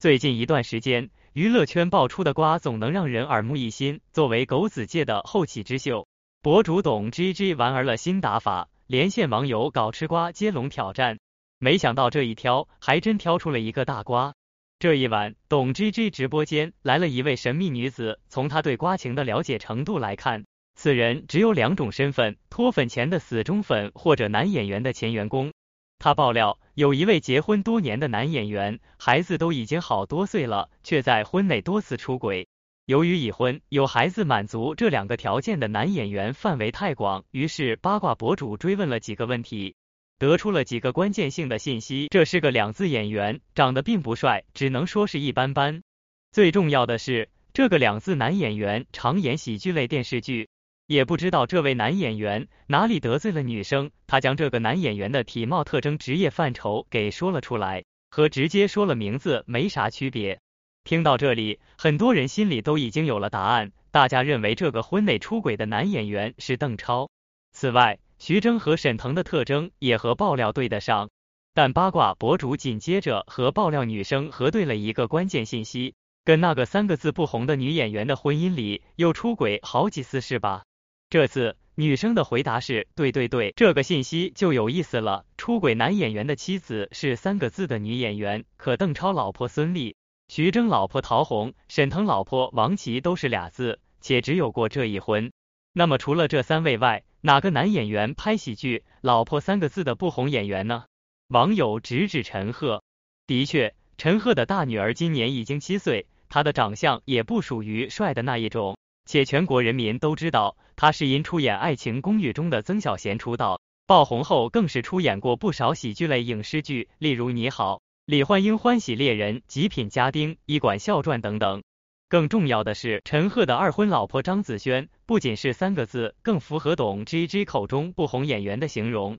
最近一段时间，娱乐圈爆出的瓜总能让人耳目一新。作为狗子界的后起之秀，博主董 GG 玩儿了新打法，连线网友搞吃瓜接龙挑战。没想到这一挑还真挑出了一个大瓜。这一晚，董 GG 直播间来了一位神秘女子。从她对瓜情的了解程度来看，此人只有两种身份：脱粉前的死忠粉，或者男演员的前员工。他爆料，有一位结婚多年的男演员，孩子都已经好多岁了，却在婚内多次出轨。由于已婚有孩子，满足这两个条件的男演员范围太广，于是八卦博主追问了几个问题，得出了几个关键性的信息。这是个两字演员，长得并不帅，只能说是一般般。最重要的是，这个两字男演员常演喜剧类电视剧。也不知道这位男演员哪里得罪了女生，他将这个男演员的体貌特征、职业范畴给说了出来，和直接说了名字没啥区别。听到这里，很多人心里都已经有了答案，大家认为这个婚内出轨的男演员是邓超。此外，徐峥和沈腾的特征也和爆料对得上，但八卦博主紧接着和爆料女生核对了一个关键信息，跟那个三个字不红的女演员的婚姻里又出轨好几次是吧？这次女生的回答是对对对，这个信息就有意思了。出轨男演员的妻子是三个字的女演员，可邓超老婆孙俪、徐峥老婆陶虹、沈腾老婆王琦都是俩字，且只有过这一婚。那么除了这三位外，哪个男演员拍喜剧老婆三个字的不红演员呢？网友直指陈赫。的确，陈赫的大女儿今年已经七岁，她的长相也不属于帅的那一种。且全国人民都知道，他是因出演《爱情公寓》中的曾小贤出道，爆红后更是出演过不少喜剧类影视剧，例如《你好，李焕英》《欢喜猎人》《极品家丁》《医馆笑传》等等。更重要的是，陈赫的二婚老婆张子萱不仅是三个字，更符合董 GG 口中不红演员的形容。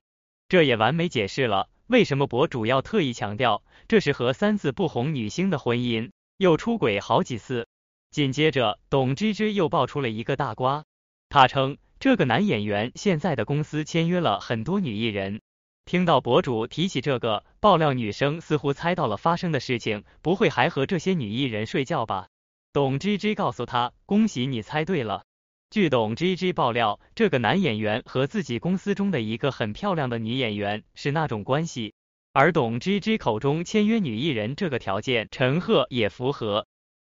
这也完美解释了为什么博主要特意强调这是和三字不红女星的婚姻，又出轨好几次。紧接着，董芝芝又爆出了一个大瓜。他称，这个男演员现在的公司签约了很多女艺人。听到博主提起这个爆料，女生似乎猜到了发生的事情，不会还和这些女艺人睡觉吧？董芝芝告诉他，恭喜你猜对了。据董芝芝爆料，这个男演员和自己公司中的一个很漂亮的女演员是那种关系。而董芝芝口中签约女艺人这个条件，陈赫也符合。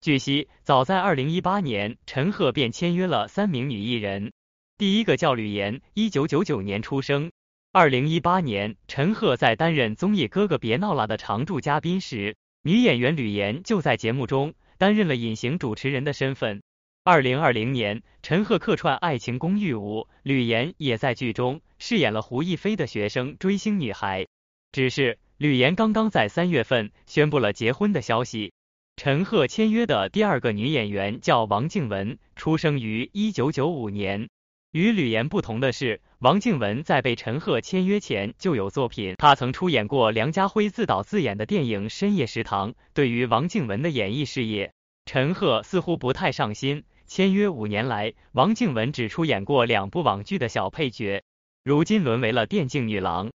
据悉，早在二零一八年，陈赫便签约了三名女艺人。第一个叫吕岩，一九九九年出生。二零一八年，陈赫在担任综艺《哥哥别闹了》的常驻嘉宾时，女演员吕岩就在节目中担任了隐形主持人的身份。二零二零年，陈赫客串《爱情公寓五》，吕岩也在剧中饰演了胡一菲的学生追星女孩。只是吕岩刚刚在三月份宣布了结婚的消息。陈赫签约的第二个女演员叫王静雯，出生于一九九五年。与吕岩不同的是，王静雯在被陈赫签约前就有作品，她曾出演过梁家辉自导自演的电影《深夜食堂》。对于王静雯的演艺事业，陈赫似乎不太上心。签约五年来，王静雯只出演过两部网剧的小配角，如今沦为了电竞女郎。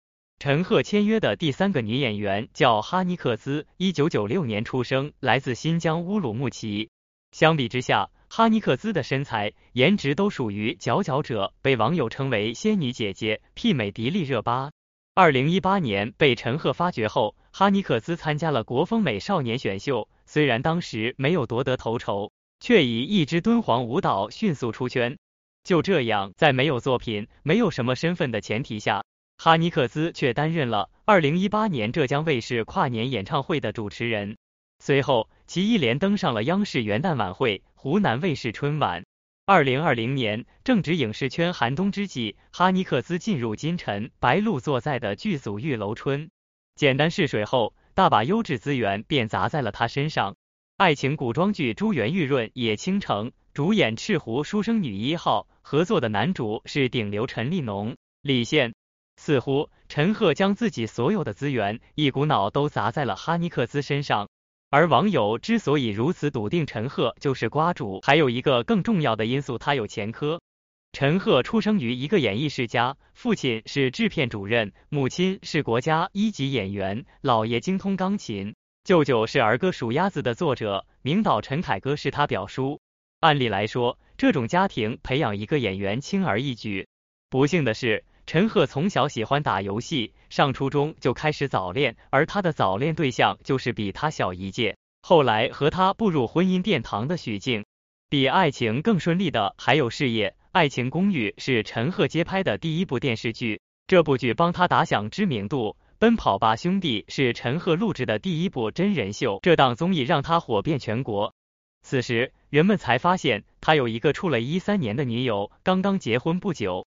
陈赫签约的第三个女演员叫哈尼克斯，一九九六年出生，来自新疆乌鲁木齐。相比之下，哈尼克斯的身材、颜值都属于佼佼者，被网友称为“仙女姐姐”，媲美迪丽热巴。二零一八年被陈赫发掘后，哈尼克斯参加了国风美少年选秀，虽然当时没有夺得头筹，却以一支敦煌舞蹈迅速出圈。就这样，在没有作品、没有什么身份的前提下。哈尼克兹却担任了二零一八年浙江卫视跨年演唱会的主持人，随后其一连登上了央视元旦晚会、湖南卫视春晚。二零二零年正值影视圈寒冬之际，哈尼克兹进入金晨、白鹿作在的剧组玉楼春，简单试水后，大把优质资源便砸在了他身上。爱情古装剧《珠圆玉润野倾城》，主演赤狐书生女一号，合作的男主是顶流陈立农、李现。似乎陈赫将自己所有的资源一股脑都砸在了哈尼克兹身上，而网友之所以如此笃定陈赫就是瓜主，还有一个更重要的因素，他有前科。陈赫出生于一个演艺世家，父亲是制片主任，母亲是国家一级演员，姥爷精通钢琴。舅舅是儿歌《数鸭子》的作者，名导陈凯歌是他表叔。按理来说，这种家庭培养一个演员轻而易举。不幸的是，陈赫从小喜欢打游戏，上初中就开始早恋，而他的早恋对象就是比他小一届，后来和他步入婚姻殿堂的许静。比爱情更顺利的还有事业，《爱情公寓》是陈赫接拍的第一部电视剧，这部剧帮他打响知名度。《奔跑吧兄弟》是陈赫录制的第一部真人秀，这档综艺让他火遍全国。此时，人们才发现他有一个处了一三年的女友，刚刚结婚不久。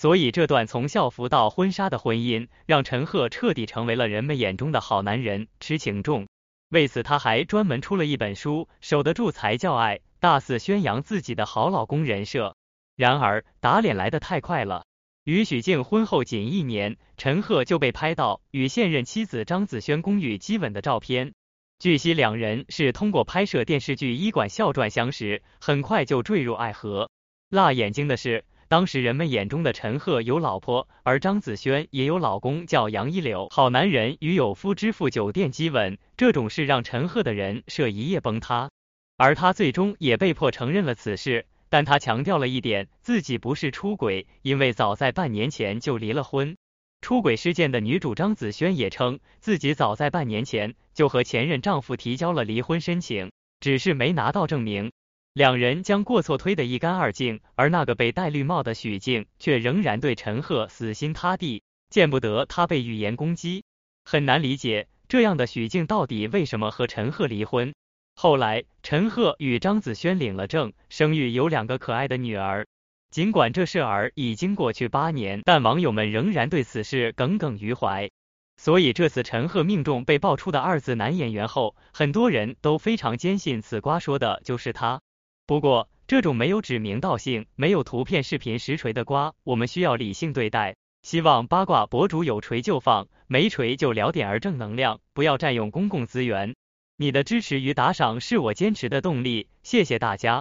所以，这段从校服到婚纱的婚姻，让陈赫彻底成为了人们眼中的好男人，痴情重。为此，他还专门出了一本书，《守得住才叫爱》。大肆宣扬自己的好老公人设，然而打脸来的太快了。与许静婚后仅一年，陈赫就被拍到与现任妻子张子萱公寓激吻的照片。据悉，两人是通过拍摄电视剧《医馆笑传》相识，很快就坠入爱河。辣眼睛的是，当时人们眼中的陈赫有老婆，而张子萱也有老公，叫杨一柳。好男人与有夫之妇酒店激吻，这种事让陈赫的人设一夜崩塌。而他最终也被迫承认了此事，但他强调了一点，自己不是出轨，因为早在半年前就离了婚。出轨事件的女主张子萱也称，自己早在半年前就和前任丈夫提交了离婚申请，只是没拿到证明。两人将过错推得一干二净，而那个被戴绿帽的许静却仍然对陈赫死心塌地，见不得他被语言攻击。很难理解，这样的许静到底为什么和陈赫离婚？后来，陈赫与张子萱领了证，生育有两个可爱的女儿。尽管这事儿已经过去八年，但网友们仍然对此事耿耿于怀。所以这次陈赫命中被爆出的二字男演员后，很多人都非常坚信此瓜说的就是他。不过，这种没有指名道姓、没有图片、视频实锤的瓜，我们需要理性对待。希望八卦博主有锤就放，没锤就聊点儿正能量，不要占用公共资源。你的支持与打赏是我坚持的动力，谢谢大家。